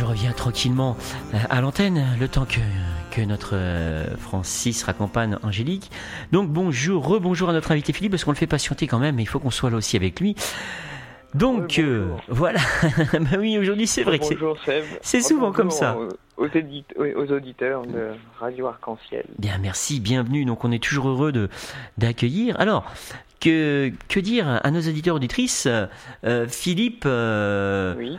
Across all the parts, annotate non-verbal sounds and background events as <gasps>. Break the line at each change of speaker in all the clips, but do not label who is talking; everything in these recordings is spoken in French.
je reviens tranquillement euh, à l'antenne, le temps que, que notre euh, Francis raccompagne Angélique. Donc bonjour, rebonjour à notre invité Philippe, parce qu'on le fait patienter quand même, mais il faut qu'on soit là aussi avec lui. Donc euh, voilà, <laughs> bah oui, aujourd'hui c'est vrai que c'est, souvent comme ça.
Aux, aux, auditeurs de Radio Arc-en-Ciel.
Bien, merci, bienvenue. Donc on est toujours heureux de, d'accueillir. Alors, que, que dire à nos auditeurs auditrices Philippe, oui.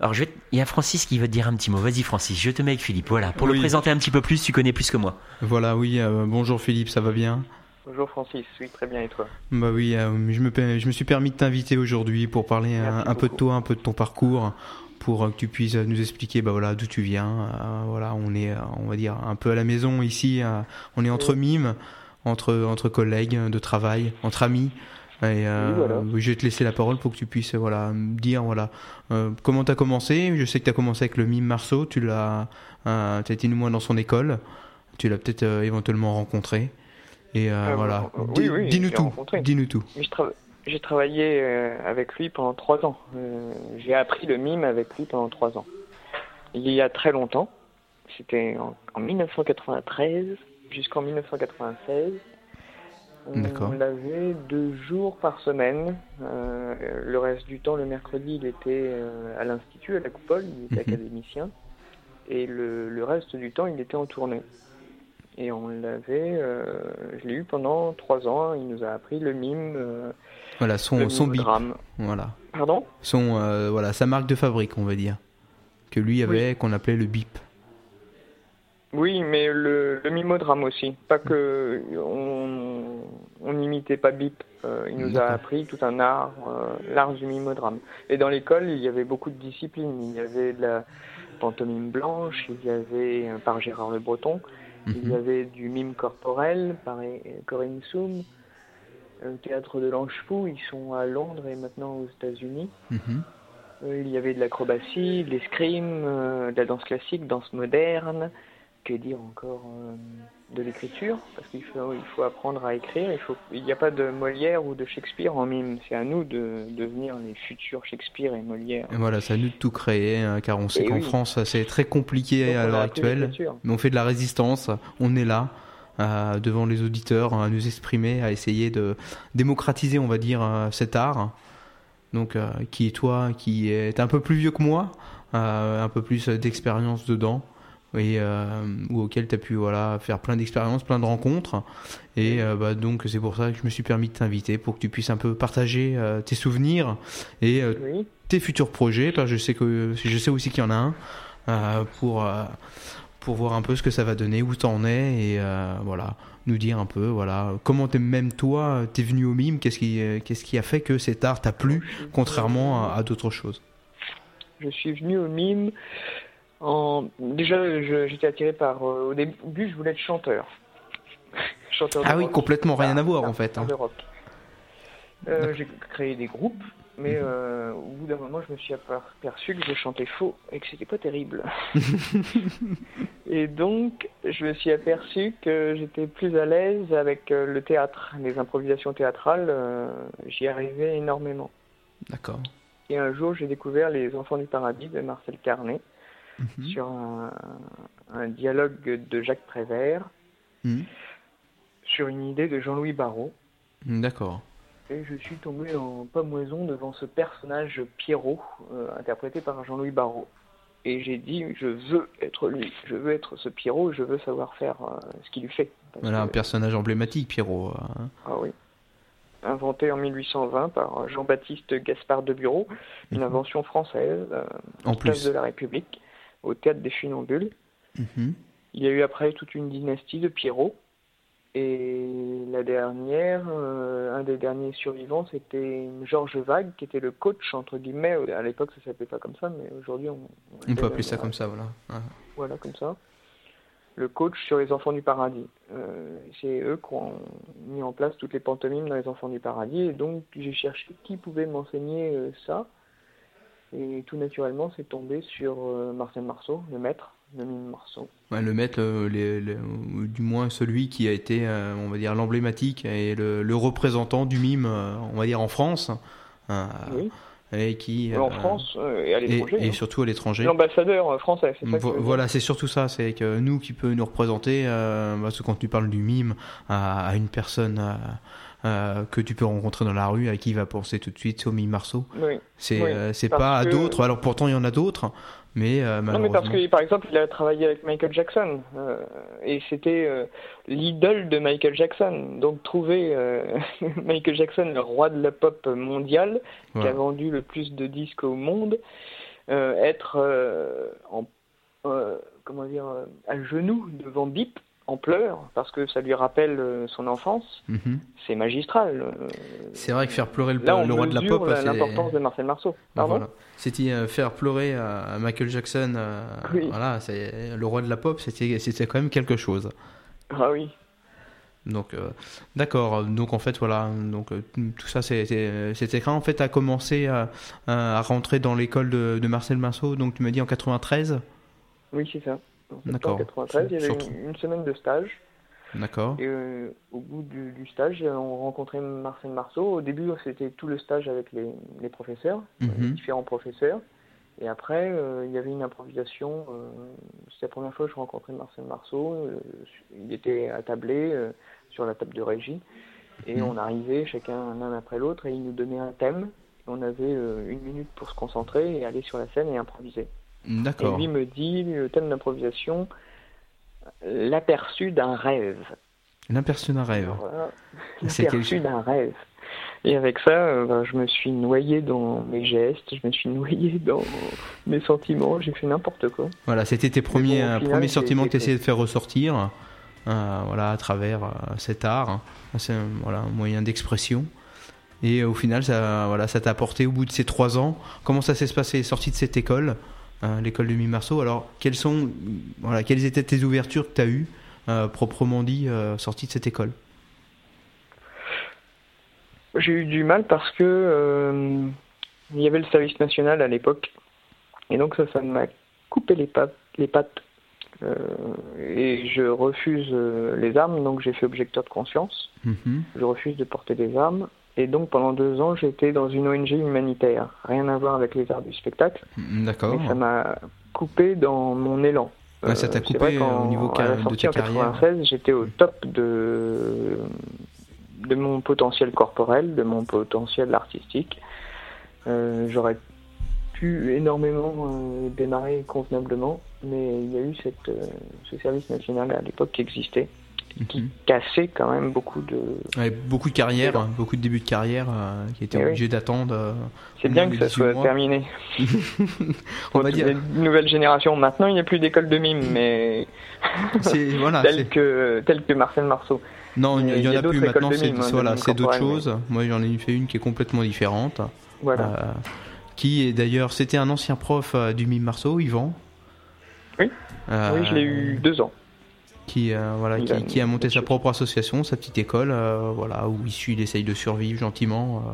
Alors, je il y a Francis qui veut te dire un petit mot. Vas-y, Francis, je te mets avec Philippe. Voilà, pour le présenter un petit peu plus, tu connais plus que moi.
Voilà, oui. Euh, bonjour Philippe, ça va bien?
Bonjour Francis, oui, très bien, et toi?
Bah oui, euh, je, me, je me suis permis de t'inviter aujourd'hui pour parler un, peu de toi, un peu de ton parcours, pour que tu puisses nous expliquer bah voilà, d'où tu viens. Euh, voilà, on est, on va dire, un peu à la maison ici. on est entre mimes, entre, entre collègues de travail, entre amis. Et, euh, Je vais te laisser la parole pour que tu puisses voilà, me dire voilà, euh, comment tu as commencé. Je sais que tu as commencé avec le mime Marceau, tu l'as, euh, as été moins dans son école, tu l'as peut-être euh, éventuellement rencontré. Et euh, voilà, dis-nous tout. Dis-nous tout.
J'ai travaillé avec lui pendant trois ans. J'ai appris le mime avec lui pendant trois ans. Il y a très longtemps, c'était en, en 1993 jusqu'en 1996. On l'avait deux jours par semaine. Euh, le reste du temps, le mercredi, il était euh, à l'Institut, à la Coupole, il était mhm. académicien. Et le, reste du temps, il était en tournée. Et on l'avait, euh, je l'ai eu pendant trois ans. Il nous a appris le mime.
voilà, son, son bip. Voilà.
Pardon?
Son, voilà, sa marque de fabrique, on va dire. Que lui avait, qu'on appelait le bip.
Oui, mais le, le mimodrame aussi. Pas que on n'imitait pas Bip. Euh, il nous a appris tout un art, euh, l'art du mimodrame. Et dans l'école, il y avait beaucoup de disciplines. Il y avait de la pantomime blanche, il y avait euh, par Gérard Le Breton, il y mhm. avait du mime corporel par Corinne Soum, le théâtre de l'Ange Fou, ils sont à Londres et maintenant aux États-Unis. Mhm. il y avait de l'acrobatie, de l'escrime, de la danse classique, danse moderne que dire encore euh, de l'écriture Parce qu'il faut, il faut apprendre à écrire. Il faut, il n'y a pas de Molière ou de Shakespeare en mime. C'est à nous de devenir les futurs Shakespeare et Molière.
Et voilà, c'est à nous de tout créer, hein, car on sait qu'en France, c'est très compliqué à l'heure actuelle. Mais on fait de la résistance. On est là. Euh, devant les auditeurs, à nous exprimer, à essayer de démocratiser, on va dire, euh, cet art. Donc, qui est toi, qui est un peu plus vieux que moi, un peu plus d'expérience dedans et euh, ou auquel tu as pu voilà faire plein d'expériences, plein de rencontres et euh, bah, donc c'est pour ça que je me suis permis de t'inviter pour que tu puisses un peu partager euh, tes souvenirs et tes futurs projets. je sais que je sais aussi qu'il y en a un pour pour voir un peu ce que ça va donner, où t'en es et voilà nous dire un peu voilà comment même toi t'es venu au mime, qu'est-ce qui qu'est-ce qui a fait que cet art t'a plu contrairement à d'autres choses?
Je suis venu au mime en... Déjà, j'étais attiré par. Euh, au début, je voulais être chanteur. <laughs>
chanteur ah oui, complètement rien à voir en fait. Hein.
Euh, j'ai créé des groupes, mais mhm. euh, au bout d'un moment, je me suis aperçu que je chantais faux et que c'était pas terrible. <laughs> et donc, je me suis aperçu que j'étais plus à l'aise avec le théâtre, les improvisations théâtrales. J'y arrivais énormément.
D'accord.
Et un jour, j'ai découvert Les Enfants du Paradis de Marcel Carnet. Mhm. sur un, dialogue de Jacques Prévert, mhm. sur une idée de Jean-Louis Barrault.
D'accord.
Et je suis tombé en pamoison devant ce personnage Pierrot, euh, interprété par Jean-Louis Barrault. Et j'ai dit, je veux être lui, je veux être ce Pierrot, je veux savoir faire euh, ce qu'il lui fait.
Voilà, un personnage emblématique, Pierrot.
Hein. Ah oui. Inventé en 1820 par Jean-Baptiste Gaspard de Bureau, une mhm. invention française, euh, en place de la République au théâtre des Funambules. Mhm. Il y a eu après toute une dynastie de Pierrot. Et la dernière, euh, un des derniers survivants, c'était Georges Vague, qui était le coach, entre guillemets. À l'époque, ça s'appelait pas comme ça, mais aujourd'hui, on,
on, peut appeler ça comme ça, voilà.
Voilà, comme ça. Le coach sur les enfants du paradis. Euh, c'est eux qui ont mis en place toutes les pantomimes dans les enfants du paradis. Et donc, j'ai cherché qui pouvait m'enseigner euh, ça. Et tout naturellement, c'est tombé sur euh, Marcel Marceau, le maître, le mime Marceau.
le maître, du moins celui qui a été, euh, on va dire, l'emblématique et le, représentant du mime, euh, on va dire, en France. Oui. et qui
en France et à l'étranger
et, hein. surtout à l'étranger
l'ambassadeur français c'est ça
voilà c'est surtout ça c'est que nous qui peut nous représenter parce que quand tu parles du mime à, une personne que tu peux rencontrer dans la rue à qui il va penser tout de suite mime Marceau
oui.
c'est c'est pas à d'autres alors pourtant il y en a d'autres mais euh,
Non, mais parce que, par exemple, il a travaillé avec Michael Jackson. Euh, et c'était euh, l'idole de Michael Jackson. Donc, trouver <laughs> Michael Jackson, le roi de la pop mondiale, qui a vendu le plus de disques au monde, être en, comment dire, à genoux devant Bip, en pleurs parce que ça lui rappelle son enfance, mhm. c'est magistral.
C'est vrai que faire pleurer le, le roi de la pop,
c'est l'importance de Marcel Marceau. Pardon
c'était euh, faire pleurer à Michael Jackson, euh, voilà, c'est le roi de la pop, c'était quand même quelque chose.
Ah oui.
Donc, euh, d'accord. Donc, en fait, voilà. Donc, tout ça, c'était quand en fait à commencé à, à rentrer dans l'école de, de, Marcel Marceau. Donc, tu me dis en 93
Oui, c'est ça. D'accord. En 93, il y avait une, semaine de stage.
D'accord.
Et euh, au bout du, stage, on rencontrait Marcel Marceau. Au début, c'était tout le stage avec les, les professeurs, euh, mhm. différents professeurs. Et après, euh, il y avait une improvisation. C'était la première fois que je rencontrais Marcel Marceau. il était attablé sur la table de régie. Et mhm. on arrivait chacun l'un après l'autre et il nous donnait un thème. On avait une minute pour se concentrer et aller sur la scène et improviser.
D'accord.
Et lui me dit le thème d'improvisation l'aperçu d'un rêve.
L'aperçu d'un rêve.
L'aperçu d'un rêve. Et avec ça, euh, ben, je me suis noyé dans mes gestes, je me suis <laughs> noyé dans mes sentiments, j'ai fait n'importe quoi.
Voilà, c'était tes premiers, euh, premiers sentiments que tu essayais de faire ressortir euh, voilà, à travers cet art. Hein. C'est un, voilà, un moyen d'expression. Et au final, ça voilà, ça t'a apporté au bout de ces trois ans. Comment ça s'est passé, sorti de cette école Hein, l'école de Mi-Marceau. Alors, quelles, sont, voilà, quelles étaient tes ouvertures que tu as eues, euh, proprement dit, euh, sorties de cette école?
J'ai eu du mal parce que euh, il y avait le service national à l'époque. Et donc, ça, ça m'a coupé les pattes. Les pattes. et je refuse les armes, donc j'ai fait objecteur de conscience. Mhm. Je refuse de porter des armes. Et donc pendant deux ans, j'étais dans une ONG humanitaire, rien à voir avec les arts du spectacle.
Mm, d'accord.
ça m'a coupé dans mon élan.
ça t'a euh, coupé au niveau
sortie
de ta
en 96, j'étais au top de de mon potentiel corporel, de mon potentiel artistique. Euh, j'aurais pu énormément euh, démarrer convenablement, mais il y a eu cette, ce service national à l'époque qui existait qui mhm. cassait quand même beaucoup de.
beaucoup de carrières, beaucoup de débuts de carrière euh, qui étaient eh obligés d'attendre. Euh,
c'est bien que ça soit terminé. <laughs> On va dire. Une nouvelle génération. Maintenant, il n'y a plus d'école de mime, mais. <laughs> voilà, tel, que, tel que Marcel Marceau.
Non, il n'y en a plus maintenant, c'est voilà, d'autres choses. Moi, j'en ai fait une qui est complètement différente.
Voilà. Euh,
qui est d'ailleurs, c'était un ancien prof du mime Marceau, Yvan.
Oui. oui, je l'ai eu deux ans
qui, euh, voilà, qui, a monté sa propre association, sa petite école, euh, voilà, où il, il essaye de survivre gentiment,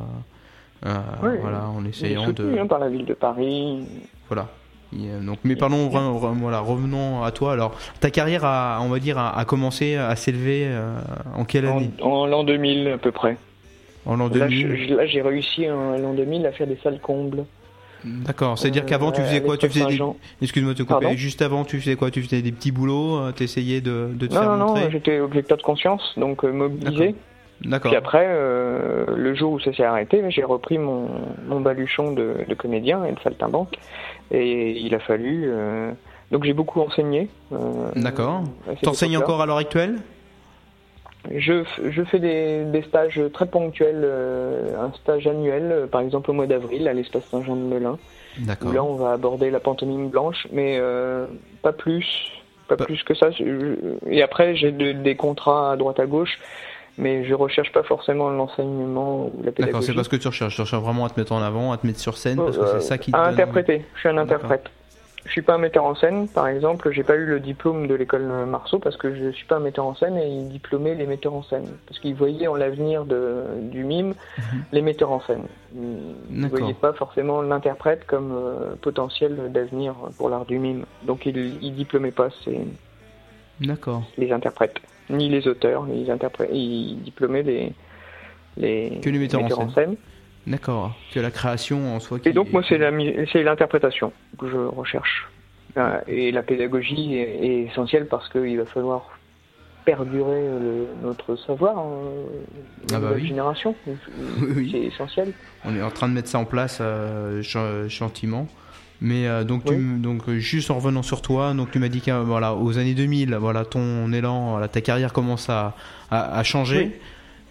euh, voilà, en essayant de.
Hein, par la ville de Paris.
Voilà. donc, mais parlons, voilà, revenons à toi. Alors, ta carrière a, on va dire, a, commencé à s'élever en quelle année?
En, l'an 2000 à peu près.
En l'an 2000.
Là, j'ai réussi en l'an 2000 à faire des salles combles.
D'accord, c'est-à-dire qu'avant tu faisais quoi? Tu faisais des... Excuse-moi de te couper. Juste avant, tu faisais quoi? Tu faisais des petits boulots euh, T'essayais de, de te
non,
faire
non,
montrer?
Non, j'étais objecteur de conscience, donc euh, mobilisé.
D'accord.
Puis après, euh, le jour où ça s'est arrêté, j'ai repris mon, mon baluchon de, de, comédien et de saltimbanque. Et il a fallu. donc j'ai beaucoup enseigné.
D'accord. T'enseignes encore à l'heure actuelle?
Je, je, fais des, des, stages très ponctuels, euh, un stage annuel, euh, par exemple au mois d'avril à l'espace Saint-Jean de Melun. Où là, on va aborder la pantomime blanche, mais euh, pas plus, pas, plus que ça. Et après, j'ai des contrats à droite à gauche, mais je recherche pas forcément l'enseignement ou la pédagogie.
D'accord, c'est pas ce que tu recherches. Tu recherches vraiment à te mettre en avant, à te mettre sur scène, parce que c'est ça qui.
À interpréter. Je suis un interprète. Je suis pas un metteur en scène, par exemple. J'ai pas eu le diplôme de l'école Marceau parce que je suis pas un metteur en scène et ils diplômaient les metteurs en scène parce qu'ils voyaient en l'avenir du mime mhm. les metteurs en scène. Ils ne voyaient pas forcément l'interprète comme euh, potentiel d'avenir pour l'art du mime. Donc ils, ils diplômaient pas ces les interprètes, ni les auteurs, ni les interprètes. Ils diplômaient les les,
que les metteurs, en, scène. D'accord. Que la création en soi. Qui
et donc moi c'est l'interprétation que je recherche. Et la pédagogie est, essentielle parce qu'il va falloir perdurer notre savoir hein, ah bah génération. <laughs> C'est essentiel.
On est en train de mettre ça en place euh, gentiment. Mais euh, donc, donc juste en revenant sur toi, donc tu m'as dit que voilà, aux années 2000, voilà, ton élan, voilà, ta carrière commence à, à, changer.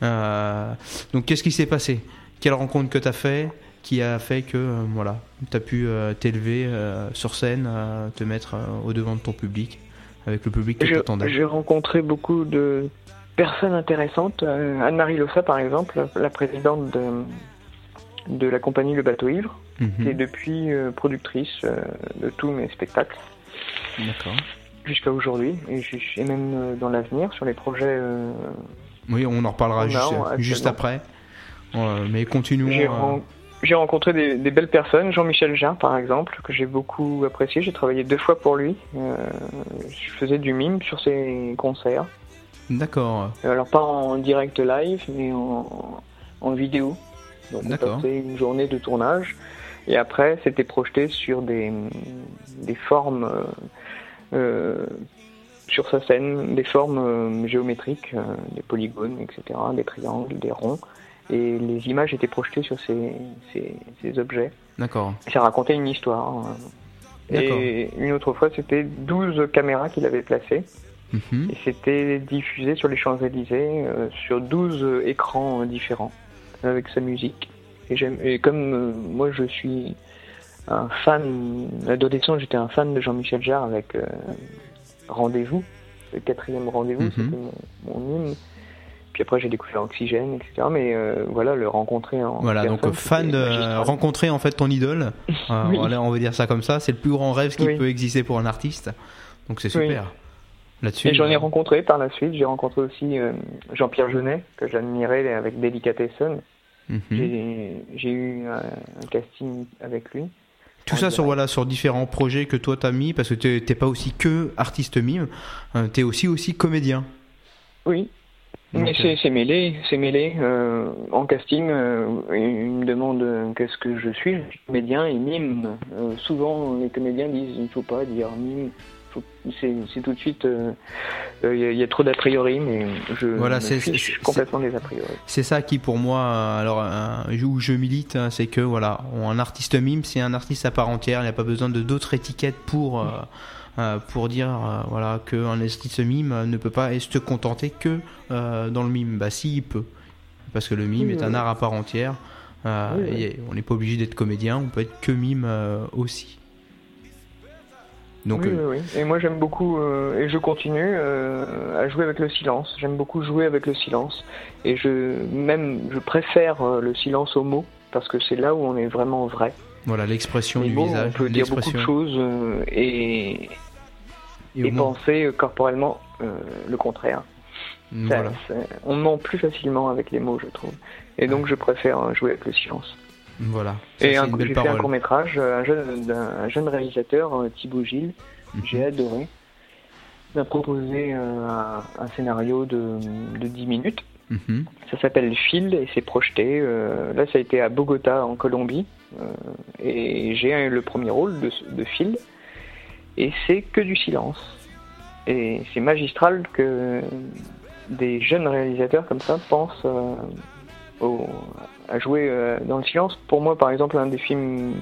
Euh, donc qu'est-ce qui s'est passé? Quelle rencontre que tu as fait qui a fait que voilà, tu as pu t'élever sur scène, te mettre au devant de ton public avec le public qui t'attendait
J'ai rencontré beaucoup de personnes intéressantes. Euh, Anne-Marie Lossa, par exemple, la présidente de, de la compagnie Le Bateau Ivre, mhm. qui est depuis euh, productrice euh, de tous mes spectacles. D'accord. Jusqu'à aujourd'hui, et, même dans l'avenir, sur les projets.
oui, on en reparlera juste, juste, après. Mais continuons.
J'ai rencontré des, belles personnes, Jean-Michel Jarre par exemple, que j'ai beaucoup apprécié. J'ai travaillé deux fois pour lui. Euh, je faisais du mime sur ses concerts.
D'accord.
Alors pas en direct live, mais en, vidéo. Donc on passait une journée de tournage. Et après, c'était projeté sur des, des formes, euh, euh, sur sa scène, des formes géométriques, des polygones, etc., des triangles, des ronds et les images étaient projetées sur ces, ces, objets.
D'accord.
Ça racontait une histoire. Hein. Et une autre fois, c'était 12 caméras qu'il avait placées. Mhm. Et c'était diffusé sur les Champs-Élysées, euh, sur 12 écrans différents, avec sa musique. Et, et comme euh, moi, je suis un fan, adolescent, j'étais un fan de Jean-Michel Jarre avec euh, Rendez-vous, le quatrième Rendez-vous, mhm. c'était mon, mon hymne. Puis après, j'ai découvert Oxygène, etc. Mais euh, voilà, le rencontrer en.
Voilà, donc fan, de rencontrer en fait ton idole. <laughs> Euh, on va dire ça comme ça. C'est le plus grand rêve qui peut exister pour un artiste. Donc c'est super.
Là-dessus. Et j'en ai euh, rencontré par la suite. J'ai rencontré aussi Jean-Pierre Jeunet, que j'admirais avec Delicatessen. Mhm. J'ai eu un, casting avec lui.
Tout ça sur, voilà, sur différents projets que toi t'as mis, parce que t'es pas aussi que artiste mime, tu es aussi, aussi comédien.
Oui, mais euh, c'est mêlé, c'est mêlé. Euh, en casting, euh, ils me demandent qu'est-ce que je suis. Je suis comédien et mime. souvent, les comédiens disent il ne faut pas dire mime. C'est tout de suite. Il y, a trop d'a priori, mais je voilà, c'est complètement des a priori.
C'est ça qui, pour moi, alors où je milite, hein, c'est que voilà, un artiste mime, c'est un artiste à part entière. Il n'y a pas besoin de d'autres étiquettes pour. Euh, pour dire euh, voilà qu'un artiste mime ne peut pas se contenter que euh, dans le mime. Bah si, il peut. Parce que le mime est un art à part entière. et on n'est pas obligé d'être comédien, on peut être que mime aussi.
Donc, oui, oui, Et moi j'aime beaucoup, et je continue à jouer avec le silence. J'aime beaucoup jouer avec le silence. Et je, même, je préfère le silence au mot, parce que c'est là où on est vraiment vrai.
Voilà, l'expression du visage.
On peut dire beaucoup de choses et, et, penser corporellement euh, le contraire. on ment plus facilement avec les mots, je trouve. Et donc, je préfère jouer avec le silence.
Voilà.
et un, j'ai fait un court métrage, un jeune, un jeune réalisateur, euh, Thibaut Gilles, mhm. j'ai adoré. Il m'a proposé euh, un, scénario de, de 10 minutes. Mhm. Ça s'appelle Fil et c'est projeté. là, ça a été à Bogota, en Colombie. Et j'ai le premier rôle de, de Phil et c'est que du silence. Et c'est magistral que des jeunes réalisateurs comme ça pensent euh, à jouer euh, dans le silence. Pour moi, par exemple, un des films,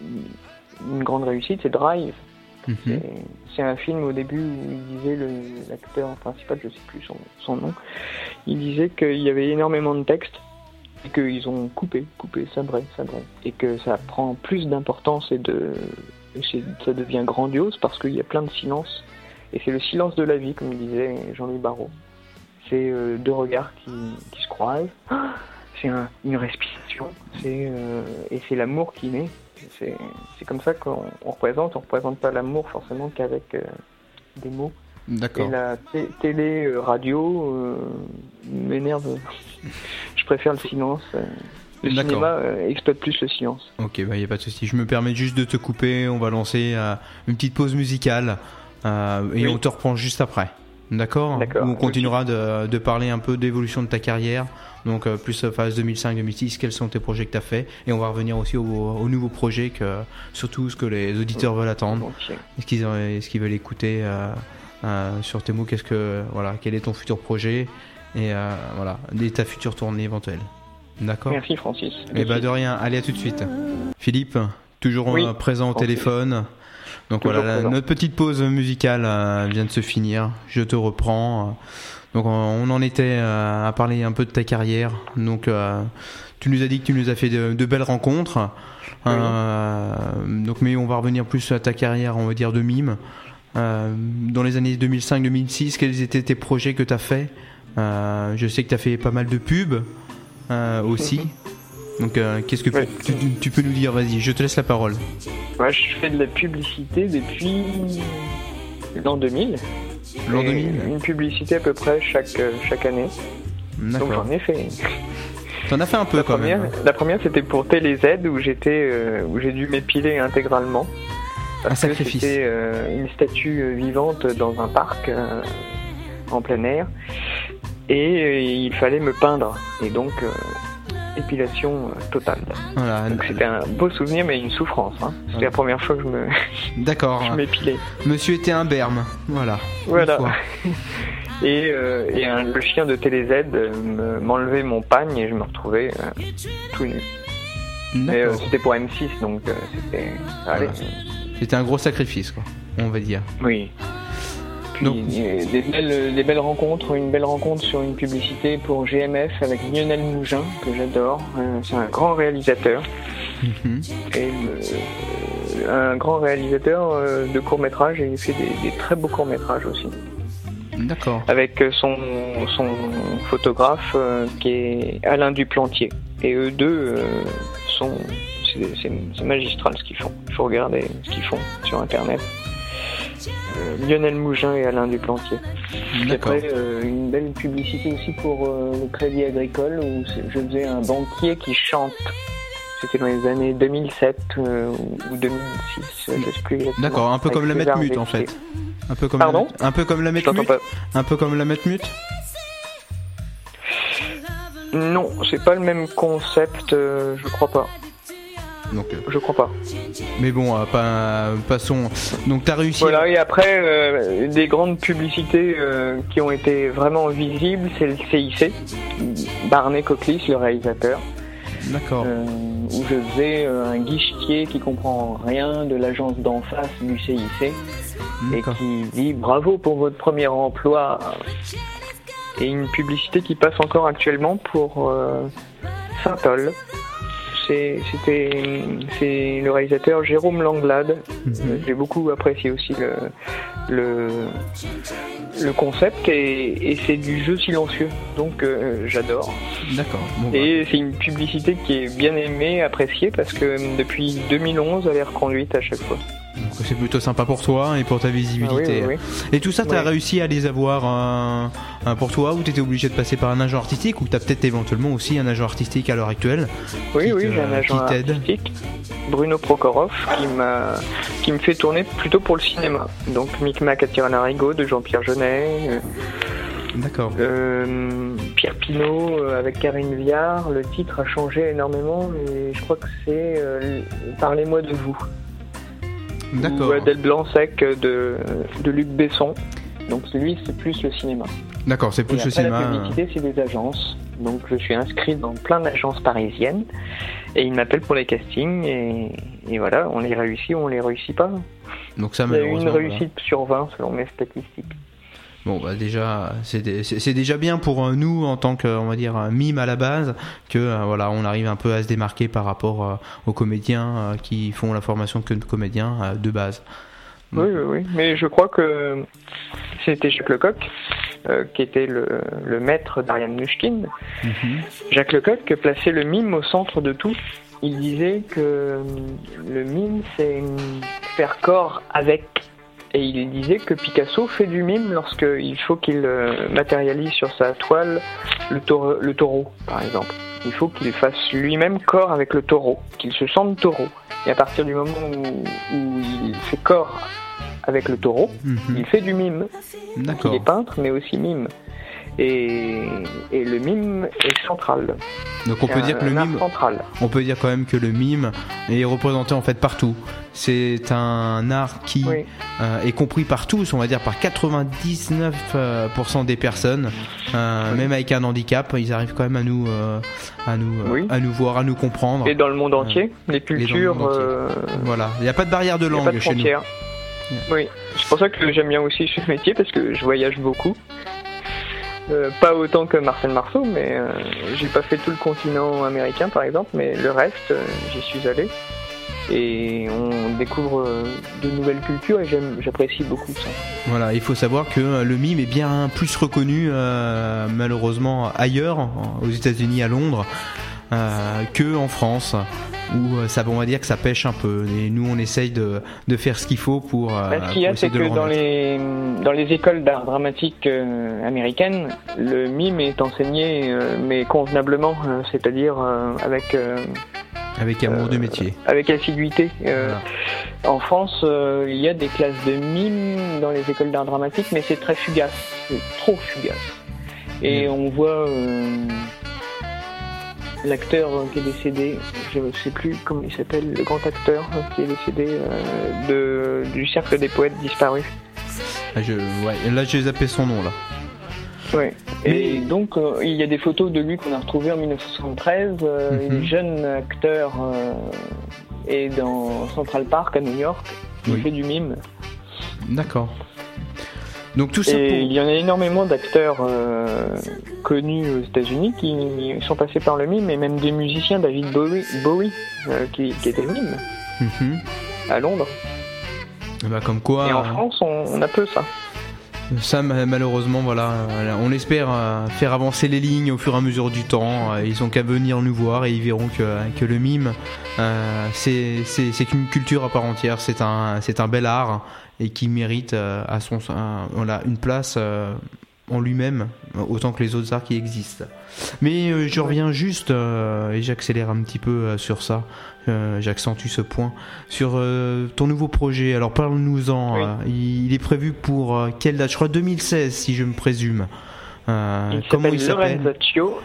une grande réussite, c'est Drive. Mhm. C'est un film au début où il disait, l'acteur principal, je ne sais plus son, son nom, il disait qu'il y avait énormément de textes et qu'ils ont coupé, coupé, sabré, sabré, et que ça prend plus d'importance et de ça devient grandiose parce qu'il y a plein de silence. Et c'est le silence de la vie, comme disait Jean-Louis Barrault. C'est euh, deux regards qui, qui se croisent, <gasps> c'est une respiration, euh, et c'est l'amour qui naît. C'est comme ça qu'on représente, on représente pas l'amour forcément qu'avec euh, des mots.
D'accord.
Et la télé, radio m'énerve. Je préfère le silence. Le cinéma euh, exploite plus le silence.
Ok, il bah, n'y a pas de souci. Je me permets juste de te couper. On va lancer euh, une petite pause musicale euh, et on te reprend juste après. D'accord? On continuera de, de, parler un peu d'évolution de ta carrière. Donc, plus phase 2005-2006, quels sont tes projets que tu as fait? Et on va revenir aussi aux, nouveaux projets, que, surtout ce que les auditeurs veulent attendre. Est-ce qu'ils est qu'ils veulent écouter sur tes mots Qu'est-ce que, voilà, Quel est ton futur projet Et voilà, ta future tournée éventuelle. D'accord?
Merci Francis.
Et eh bah ben, de rien, allez à tout de suite. Philippe, toujours présent au téléphone. Donc voilà, notre petite pause musicale euh, vient de se finir. Je te reprends. Donc on en était euh, à parler un peu de ta carrière. Donc euh, tu nous as dit que tu nous as fait de, belles rencontres. donc mais on va revenir plus à ta carrière, on va dire de mime. Dans les années 2005-2006, quels étaient tes projets que tu as fait Je sais que tu as fait pas mal de pubs aussi. Donc, euh, qu'est-ce que tu, peux nous dire? Vas-y, je te laisse la parole.
Moi, je fais de la publicité depuis l'an 2000.
L'an 2000
Une publicité à peu près chaque, chaque année. Donc, j'en ai fait.
T'en as fait un peu
la
quand
première,
même.
La première, c'était pour TéléZ où j'étais, euh, où j'ai dû m'épiler intégralement. Parce que c'était euh, une statue vivante dans un parc en plein air. Et il fallait me peindre. Et donc, épilation euh, totale. Donc c'était un beau souvenir, mais une souffrance. Hein. C'était la première fois que je me. <laughs>
D'accord.
m'épilais.
Monsieur était un berme, voilà.
Voilà. <laughs> et, euh, et le chien de TéléZ euh, m'enlevait mon pagne et je me retrouvais tout nu. Mais c'était pour M6, donc c'était.
C'était un gros sacrifice, quoi, on va dire.
Oui des, belles, des belles rencontres, une belle rencontre sur une publicité pour GMF avec Lionel Mougin, que j'adore. Euh, c'est un grand réalisateur. Mhm. Et euh, un grand réalisateur euh, de courts-métrages et il fait des, très beaux courts-métrages aussi.
D'accord.
Avec son, son photographe qui est Alain Duplantier. Et eux deux sont. C'est magistral ce qu'ils font. Il faut regarder ce qu'ils font sur internet. Euh, Lionel Mougin et Alain Duplantier. Après, euh, une belle publicité aussi pour euh, le Crédit Agricole où je faisais un banquier qui chante. C'était dans les années 2007 ou 2006, je sais plus
D'accord, un peu comme la Metmut en fait. Un peu comme
Pardon?
La, un peu comme la Metmut. Un peu comme la Metmut.
Non, c'est pas le même concept, je crois pas.
Donc, euh,
je crois pas.
Mais bon, euh, pas, passons. Donc t'as réussi.
Voilà, et après, euh, des grandes publicités qui ont été vraiment visibles, c'est le CIC, Barney Cochlis, le réalisateur.
D'accord.
où je faisais un guichetier qui comprend rien de l'agence d'en face du CIC et qui dit bravo pour votre premier emploi. Et une publicité qui passe encore actuellement pour Saint-Ol c'est le réalisateur Jérôme Langlade. Mhm. J'ai beaucoup apprécié aussi le, le, concept et, c'est du jeu silencieux, donc euh, j'adore.
D'accord.
et bah. c'est une publicité qui est bien aimée, appréciée parce que depuis 2011, elle est reconduite à chaque fois
c'est plutôt sympa pour toi et pour ta visibilité.
Ah
et tout ça, tu as réussi à les avoir pour toi ou tu étais obligé de passer par un agent artistique ou tu as peut-être éventuellement aussi un agent artistique à l'heure actuelle
Oui, oui, j'ai un agent artistique, Bruno Prokhorov, qui, qui me fait tourner plutôt pour le cinéma. Donc Micmac à Tirana-Rigaud de Jean-Pierre Genet. Euh,
D'accord.
Euh, Pierre Pinault euh, avec Karine Viard, le titre a changé énormément et je crois que c'est Parlez-moi de vous. Ou Adèle Blanc-Sec de, de Luc Besson. Donc lui, c'est plus le cinéma.
D'accord, c'est plus le cinéma.
La publicité, c'est des agences. Donc je suis inscrit dans plein d'agences parisiennes et ils m'appellent pour les castings et, et, voilà, on les réussit ou on les réussit pas.
Donc ça,
Il y a une réussite sur 20 selon mes statistiques.
Bon, bah déjà, c'est déjà bien pour euh, nous en tant que, on va dire, mime à la base, que euh, voilà, on arrive un peu à se démarquer par rapport euh, aux comédiens qui font la formation que de comédiens de base.
Oui, oui, oui, mais je crois que c'était Jacques Lecoq qui était le, le maître d'Ariane Mushkin. Mhm. Jacques Lecoq plaçait le mime au centre de tout. Il disait que le mime, c'est faire corps avec et il disait que Picasso fait du mime lorsqu'il faut qu'il euh, matérialise sur sa toile le taureau, le taureau, par exemple. Il faut qu'il fasse lui-même corps avec le taureau, qu'il se sente taureau. Et à partir du moment où, il fait corps avec le taureau, mhm. il fait du mime. Il est peintre, mais aussi mime. Et, le mime est central.
Donc on peut dire que le mime, central. on peut dire quand même que le mime est représenté en fait partout. C'est un art qui euh, est compris par tous, on va dire par 99% des personnes, euh, même avec un handicap, ils arrivent quand même à nous, euh, à nous, à nous voir, à nous comprendre.
Et dans le monde entier, les cultures.
Voilà, il n'y a pas de barrière de langue chez nous.
Oui, c'est pour ça que j'aime bien aussi ce métier parce que je voyage beaucoup. Euh, pas autant que Marcel Marceau, mais euh, j'ai pas fait tout le continent américain par exemple, mais le reste, euh, j'y suis allé. Et on découvre de nouvelles cultures et j'apprécie beaucoup ça.
Voilà, il faut savoir que le mime est bien plus reconnu malheureusement ailleurs, aux États-Unis, à Londres, que en France où euh, ça, on va dire que ça pêche un peu. Et nous, on essaye de, de faire ce qu'il faut pour.
Euh, ce qu'il y a, c'est que dans les, dans les écoles d'art dramatique euh, américaines, le mime est enseigné, mais convenablement, c'est-à-dire avec.
avec amour du métier.
Avec assiduité. En France, il y a des classes de mime dans les écoles d'art dramatique, mais c'est très fugace. C'est trop fugace. Et on voit l'acteur qui est décédé, je ne sais plus comment il s'appelle, le grand acteur qui est décédé euh, de, du cercle des poètes disparus.
Ah, je, ouais, là j'ai zappé son nom là.
Ouais. Et donc euh, il y a des photos de lui qu'on a retrouvées en 1973. Euh, il est mhm. jeune acteur et dans Central Park à New York. Il fait du mime.
D'accord.
Donc tout ça et il y en a énormément d'acteurs euh, connus aux États-Unis qui sont passés par le mime, et même des musiciens, David Bowie, Bowie euh, qui, qui, était mime mhm. à Londres.
Bah comme quoi.
Et en France, on, a peu ça.
Ça, malheureusement, voilà, on espère euh, faire avancer les lignes au fur et à mesure du temps. Ils ont qu'à venir nous voir et ils verront que, le mime, c'est une culture à part entière. C'est un, bel art et qui mérite euh, à son, voilà, une place euh, en lui-même autant que les autres arts qui existent. Mais euh, je reviens juste et j'accélère un petit peu sur ça. J'accentue ce point sur ton nouveau projet. Alors parle-nous-en. il, est prévu pour quelle date? Je crois 2016 si je me présume.
il comment il s'appelle?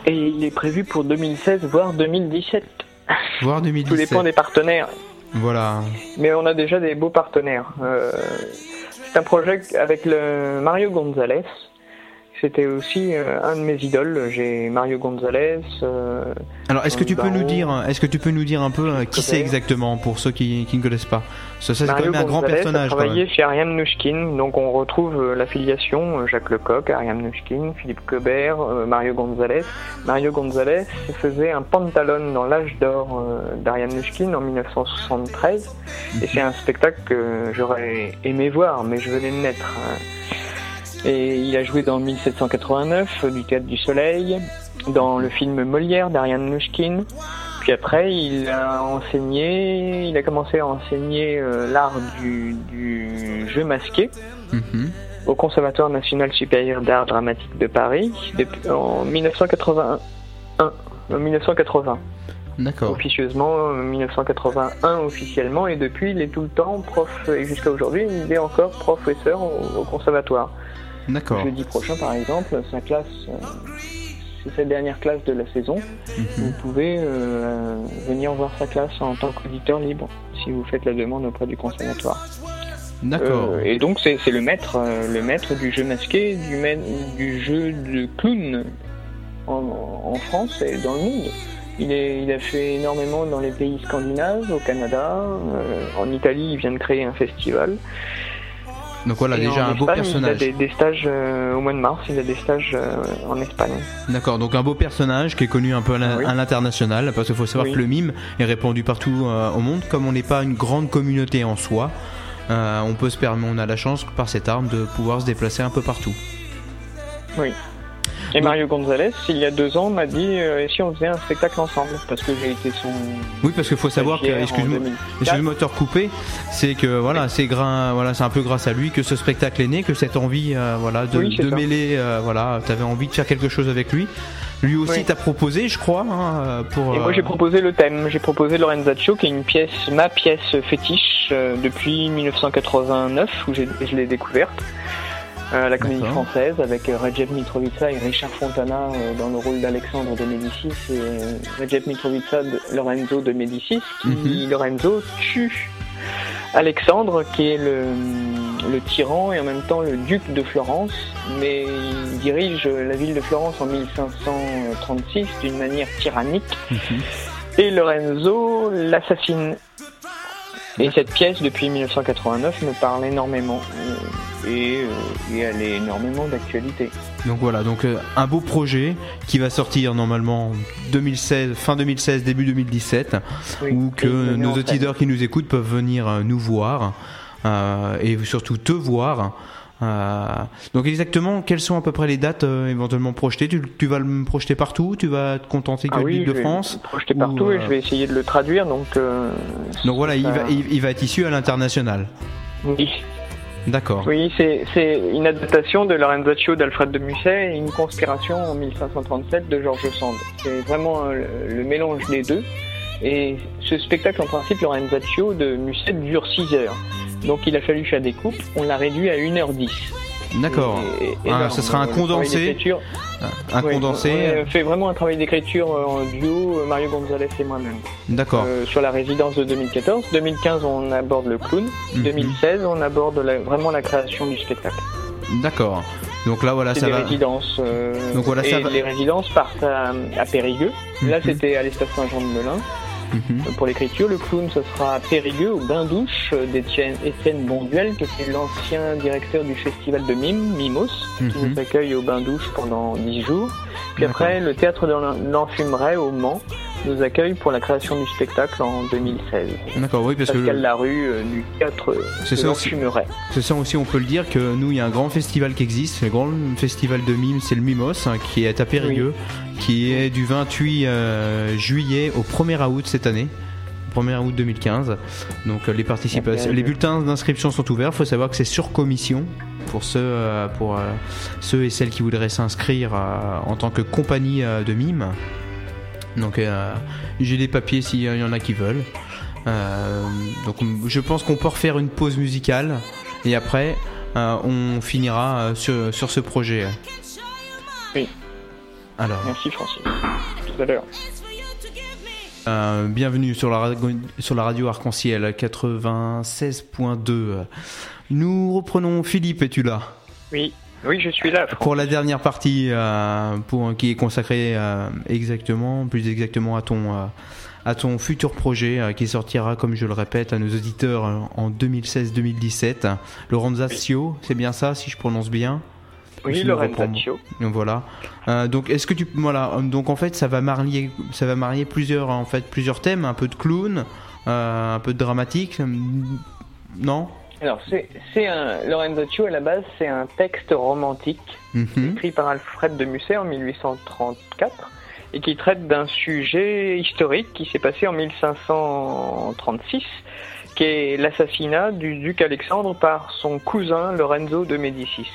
Et il est prévu pour 2016 voire 2017.
Voire 2017. <laughs> Tout
dépend des partenaires.
Voilà.
Mais on a déjà des beaux partenaires. Euh, c'est un projet avec le Mario Gonzalez, c'était aussi euh, un de mes idoles. J'ai Mario Gonzalez. Euh,
Alors, est-ce que tu peux nous dire, est-ce que tu peux nous dire un peu euh, qui c'est exactement pour ceux qui, qui ne connaissent pas?
Ça, c'est quand même un grand personnage. A travaillé chez Ariane Nouchkine, donc on retrouve l'affiliation Jacques Lecoq, Ariane Nouchkine, Philippe Cobert, Mario Gonzalez. Mario Gonzalez faisait un pantalon dans l'âge d'or d'Ariane Nouchkine en 1973, et c'est un spectacle que j'aurais aimé voir, mais je venais de naître. Et il a joué dans 1789 du Théâtre du Soleil, dans le film Molière d'Ariane Nouchkine. Puis après, il a enseigné, il a commencé à enseigner euh, l'art du, jeu masqué mhm. au Conservatoire national supérieur d'art dramatique de Paris depuis, en 1981. En 1980.
D'accord.
Officieusement, 1981 officiellement, et depuis, il est tout le temps prof, et jusqu'à aujourd'hui, il est encore professeur au conservatoire.
D'accord.
Jeudi prochain, par exemple, sa classe, euh, c'est sa dernière classe de la saison. Mhm. Vous pouvez euh, venir voir sa classe en tant qu'auditeur libre si vous faites la demande auprès du conservatoire.
D'accord. Euh,
et donc c'est le maître, le maître du jeu masqué, du, du jeu de clown en, France et dans le monde. Il, est, il, a fait énormément dans les pays scandinaves, au Canada, en Italie, il vient de créer un festival.
Donc voilà, déjà un beau personnage.
Il a des, stages euh, au mois de mars, il a des stages euh, en Espagne.
D'accord, donc un beau personnage qui est connu un peu à l'international, parce qu'il faut savoir que le mime est répandu partout euh, au monde. Comme on n'est pas une grande communauté en soi, on peut se permettre, on a la chance par cette arme de pouvoir se déplacer un peu partout.
Oui. Et Mario Gonzalez, il y a deux ans, m'a dit euh, si on faisait un spectacle ensemble? Parce que j'ai été son.
Oui, parce qu'il faut savoir que, excuse-moi, excuse moteur coupé, c'est que voilà, c'est voilà, c'est un peu grâce à lui que ce spectacle est né, que cette envie, euh, voilà, de, de mêler, euh, voilà, t'avais envie de faire quelque chose avec lui. Lui aussi t'a proposé, je crois, hein, pour.
Et moi j'ai proposé le thème, j'ai proposé Lorenzaccio, qui est une pièce, ma pièce fétiche depuis 1989 où je l'ai découverte. Euh, la comédie française avec euh, Recep Mitrovica et Richard Fontana euh, dans le rôle d'Alexandre de Médicis et Recep Mitrovica de Lorenzo de Médicis qui mhm. Lorenzo tue Alexandre qui est le, le, tyran et en même temps le duc de Florence mais il dirige la ville de Florence en 1536 d'une manière tyrannique mhm. et Lorenzo l'assassine et cette pièce, depuis 1989, me parle énormément. Euh, et, elle est énormément d'actualité.
Donc voilà, donc euh, un beau projet qui va sortir normalement 2016, fin 2016, début 2017, où que nos auditeurs qui nous écoutent peuvent venir euh, nous voir et surtout te voir. Euh, donc exactement, quelles sont à peu près les dates euh, éventuellement projetées? Tu, vas le projeter partout? Tu vas te contenter que
ah
de
de
France?
Projeter partout et je vais essayer de le traduire. Donc, euh,
donc voilà, il, va, il, va être issu à l'international.
Oui.
D'accord.
Oui, c'est une adaptation de Lorenzaccio d'Alfred de Musset et une conspiration en 1537 de Georges Sand. C'est vraiment le, mélange des deux. Et ce spectacle, en principe, Lorenzaccio de Musset dure 6 heures. Donc il a fallu faire des coupes, on l'a réduit à 1h10.
D'accord. Ah, ce sera un condensé. Un condensé.
On fait vraiment un travail d'écriture euh, en duo, euh, Mario Gonzalez et moi-même.
D'accord.
Euh, sur la résidence de 2014. 2015, on aborde le clown. 2016, mhm. on aborde vraiment la création du spectacle.
D'accord. Donc là, voilà, ça
va. Résidences, Donc voilà, et les résidences partent à, Périgueux. Là, mhm. c'était à l'espace Saint-Jean Mhm. Pour l'écriture, le clown, ce sera Périgueux au bain-douche d'Étienne Bonduel, qui était l'ancien directeur du festival de Mime, Mimos, qui mhm. nous accueille au bain-douche pendant 10 jours. Puis après, le théâtre de l'Enfumeray au Mans nous accueille pour la création du spectacle en 2016.
D'accord, oui, parce
Pascal que. la rue euh, du théâtre de l'Enfumeray.
C'est ça aussi, on peut le dire que nous, il y a un grand festival qui existe, le grand festival de mime, c'est le Mimos, hein, qui est à Périgueux, qui est du 28 euh, juillet au 1er août cette année. 1er août 2015. Donc euh, les participations, les bulletins d'inscription sont ouverts. Il faut savoir que c'est sur commission pour ceux, pour ceux et celles qui voudraient s'inscrire en tant que compagnie de mime. Donc euh, j'ai des papiers s'il y en a qui veulent. Euh, donc je pense qu'on peut refaire une pause musicale et après euh, on finira sur, sur, ce projet.
Oui.
Alors.
Merci Francis. Tout à l'heure.
bienvenue sur la, sur la radio Arc-en-Ciel 96.2. Nous reprenons Philippe, es-tu là?
Oui. Oui, je suis là.
Pour la dernière partie, euh, pour, qui est consacrée euh, exactement, plus exactement à ton, euh, à ton futur projet qui sortira, comme je le répète, à nos auditeurs en 2016-2017. Lorenzaccio, c'est bien ça, si je prononce bien?
Oui, Lorenzaccio.
Donc voilà. donc est-ce que tu voilà donc en fait ça va marier ça va marier plusieurs en fait plusieurs thèmes, un peu de clown, un peu de dramatique, non?
Alors, c'est un Lorenzo à la base, c'est un texte romantique mhm. écrit par Alfred de Musset en 1834 et qui traite d'un sujet historique qui s'est passé en 1536, qui est l'assassinat du duc Alexandre par son cousin Lorenzo de Médicis.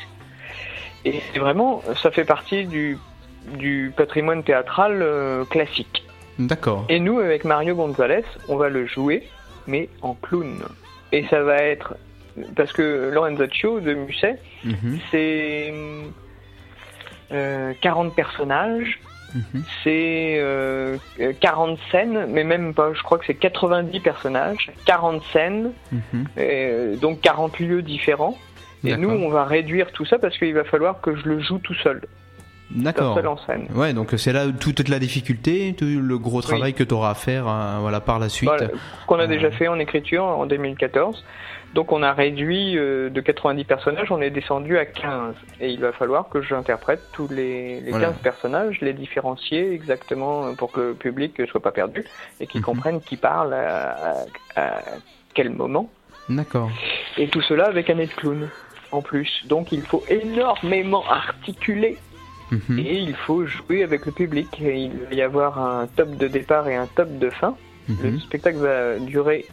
Et c'est vraiment, ça fait partie du, du patrimoine théâtral euh, classique.
D'accord.
Et nous, avec Mario Gonzalez, on va le jouer, mais en clown. Et ça va être parce que Lorenzaccio de Musset, mhm. c'est 40 euh, personnages, mhm. c'est 40 euh, scènes, mais même pas, je crois que c'est 90 personnages, 40 scènes, mhm. euh, donc 40 lieux différents. Et nous, on va réduire tout ça parce qu'il va falloir que je le joue tout seul.
D'accord. en scène. Ouais, donc c'est là toute la difficulté, tout le gros travail que tu auras à faire voilà, par la suite.
qu'on a déjà fait en écriture en 2014. Donc on a réduit euh, de 90 personnages, on est descendu à 15. Et il va falloir que j'interprète tous les, les 15 personnages, les différencier exactement pour que le public ne soit pas perdu et qu'il mhm. comprenne qui parle à, quel moment.
D'accord.
Et tout cela avec un nez de clown en plus. Donc il faut énormément articuler Mhm. Et il faut jouer avec le public. il va y avoir un top de départ et un top de fin. Mhm. Le spectacle va durer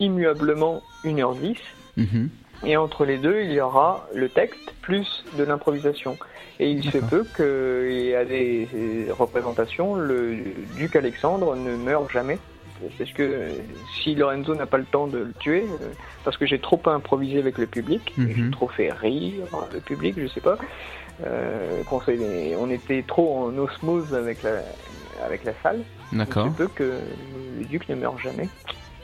immuablement 1h10. Mhm. Et entre les deux, il y aura le texte plus de l'improvisation. Et il se peut qu'il y a des représentations, le duc Alexandre ne meurt jamais. Parce que si Lorenzo n'a pas le temps de le tuer, euh, parce que j'ai trop improvisé avec le public, j'ai trop fait rire le public, je sais pas, euh, on était trop en osmose avec la, avec la salle.
D'accord.
Il peut que le duc ne meure jamais.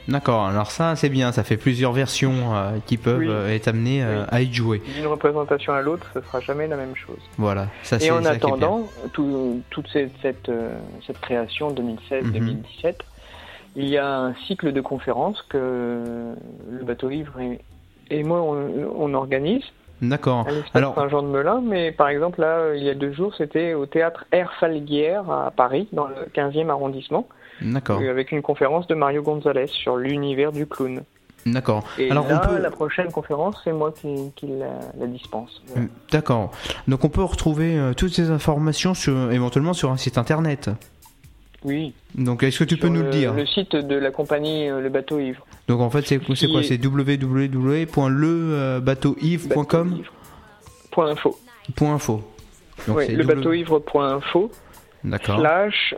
D'accord, alors ça c'est bien, ça fait plusieurs versions euh, qui peuvent euh, être amenées à y jouer.
D'une représentation à l'autre, ce sera jamais la même chose.
Voilà, ça
c'est Et en attendant, toute cette, cette, cette création 2016-2017, mhm. il y a un cycle de conférences que le bateau livre et, moi on organise
D'accord.
Alors Saint-Jean de Melun, mais par exemple là, il y a deux jours, c'était au théâtre Air Falguière à Paris, dans le 15e arrondissement.
D'accord.
Euh, avec une conférence de Mario Gonzalez sur l'univers du clown.
D'accord.
Et Alors là, on peut... la prochaine conférence, c'est moi qui, la, dispense.
Euh, d'accord. Donc on peut retrouver euh, toutes ces informations sur, éventuellement sur un site internet.
Oui.
Donc est-ce que tu peux nous le dire?
Le site de la compagnie Le Bateau Ivre.
Donc en fait, c'est quoi? C'est www.lebateauivre.com
Point info.
Info.
Donc oui, lebateauivre.info.
D'accord.
Slash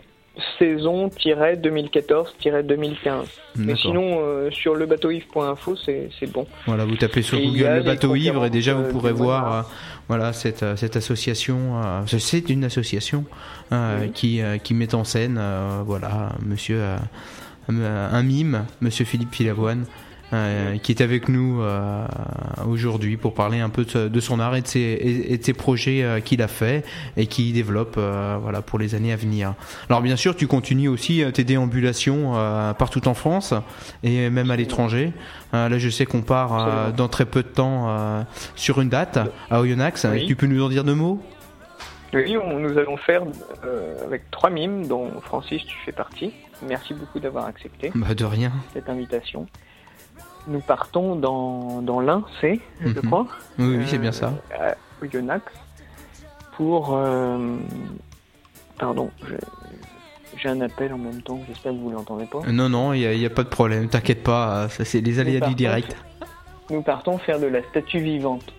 saison-2014-2015. Mais sinon, euh, sur lebateauivre.info, c'est bon.
Voilà, vous tapez sur Google le bateau ivre et déjà vous euh, pourrez voir euh, voilà, cette, cette association. c'est une association qui, qui met en scène voilà, monsieur un mime, Monsieur Philippe Filavoine, euh, qui est avec nous euh, aujourd'hui pour parler un peu de, son art et de ses, projets euh, qu'il a fait et qu'il développe voilà, pour les années à venir. Alors bien sûr, tu continues aussi tes déambulations partout en France et même à l'étranger. là, je sais qu'on part dans très peu de temps sur une date à Oyonnax. Tu peux nous en dire deux mots?
Oui, nous allons faire avec trois mimes, dont Francis, tu fais partie. Merci beaucoup d'avoir accepté.
Bah, de rien.
Cette invitation. Nous partons dans, dans l'Ain, c'est, je mhm. crois.
Oui, oui c'est bien ça.
Euh, à Pour. Euh, pardon, j'ai un appel en même temps, j'espère que vous ne l'entendez pas.
Non, non, il n'y a, pas de problème, t'inquiète pas, ça c'est les aléas du direct.
Nous partons faire de la statue vivante.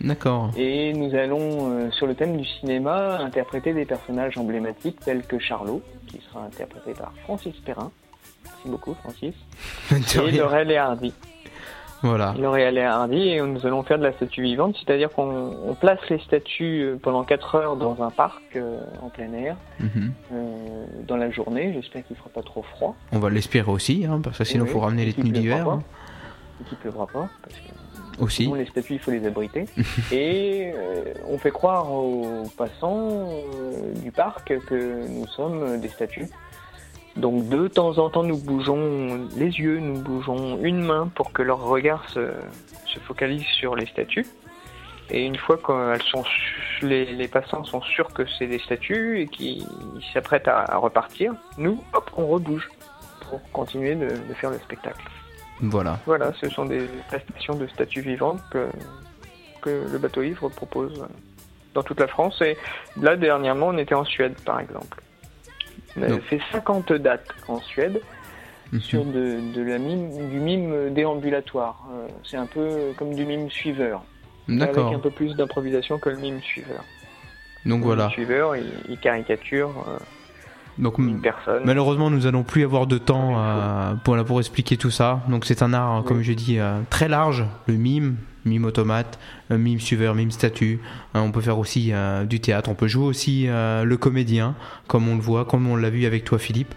D'accord.
Et nous allons, euh, sur le thème du cinéma, interpréter des personnages emblématiques tels que Charlot, qui sera interprété par Francis Perrin. Merci beaucoup, Francis. <laughs> et Laurel et Hardy.
Voilà.
Laurel et Hardy, et nous allons faire de la statue vivante, c'est-à-dire qu'on place les statues euh, pendant 4 heures dans un parc euh, en plein air, mhm. dans la journée. J'espère qu'il ne fera pas trop froid.
On va l'espérer aussi, hein, parce que sinon il faut ramener les tenues d'hiver.
Et qu'il ne pleuvra pas, parce que
aussi.
les statues, il faut les abriter. <laughs> et euh, on fait croire aux passants euh, du parc que nous sommes des statues. Donc de temps en temps, nous bougeons les yeux, nous bougeons une main pour que leur regard se, focalise sur les statues. Et une fois que sont, les, passants sont sûrs que c'est des statues et qu'ils s'apprêtent à, repartir, nous, hop, on rebouge pour continuer de faire le spectacle.
Voilà.
Voilà, ce sont des prestations de statues vivantes que, que le bateau ivre propose dans toute la France. Et là, dernièrement, on était en Suède, par exemple. On avait fait 50 dates en Suède mhm. sur de, de, la mime, du mime déambulatoire. Euh, c'est un peu comme du mime suiveur. Avec un peu plus d'improvisation que le mime suiveur.
Donc voilà.
Le suiveur, il, caricature. Euh, donc
malheureusement, nous allons plus avoir de temps euh, pour, pour expliquer tout ça. Donc c'est un art, comme je dis, euh, très large. Le mime, mime automate, mime suiveur, mime statue. Hein, on peut faire aussi euh, du théâtre. On peut jouer aussi le comédien, comme on le voit, comme on l'a vu avec toi, Philippe.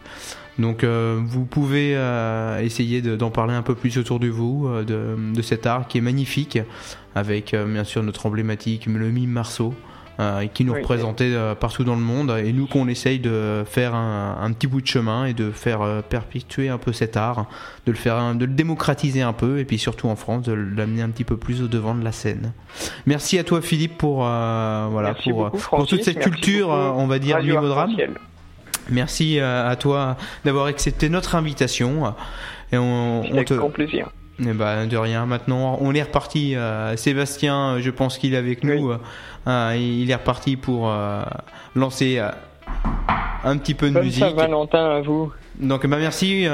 Donc vous pouvez essayer d'en parler un peu plus autour de vous, de, de, cet art qui est magnifique, avec bien sûr notre emblématique, le mime Marceau. Euh, qui nous représentait euh, partout dans le monde et nous qu'on essaye de faire un, petit bout de chemin et de faire euh, perpétuer un peu cet art, de le faire, de le démocratiser un peu et puis surtout en France de l'amener un petit peu plus au devant de la scène. Merci à toi Philippe pour voilà pour, pour toute cette culture, on va dire mimodrame. Merci à toi d'avoir accepté notre invitation
et on, on te, plaisir.
Eh ben, de rien. Maintenant, on est reparti. Sébastien, je pense qu'il est avec nous. il est reparti pour lancer un petit peu de
Bonne
musique.
Saint-Valentin à vous.
Donc, bah, merci,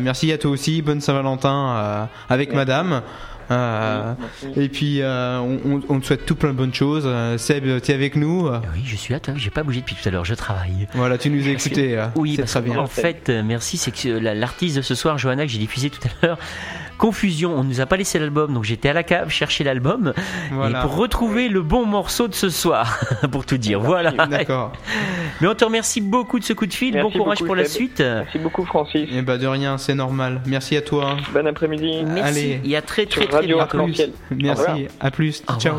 merci à toi aussi. Bonne Saint-Valentin avec Madame. Euh, et puis euh, on, on, te souhaite tout plein de bonnes choses. Euh, Seb, tu es avec nous
Oui, je suis là. J'ai pas bougé depuis tout à l'heure. Je travaille.
Voilà, tu nous as écouté.
oui, très bien. En fait, merci. C'est que l'artiste de ce soir, Johanna, que j'ai diffusé tout à l'heure, confusion. On nous a pas laissé l'album, donc j'étais à la cave chercher l'album et pour retrouver le bon morceau de ce soir, <laughs> pour tout dire. Voilà.
D'accord.
Mais on te remercie beaucoup de ce coup de fil. bon courage pour la suite.
Merci beaucoup, Francis.
Et eh bah ben, de rien, c'est normal. Merci à toi.
Bon après-midi.
Merci. Allez. Et à très très très,
bientôt.
Merci. À plus. Ciao.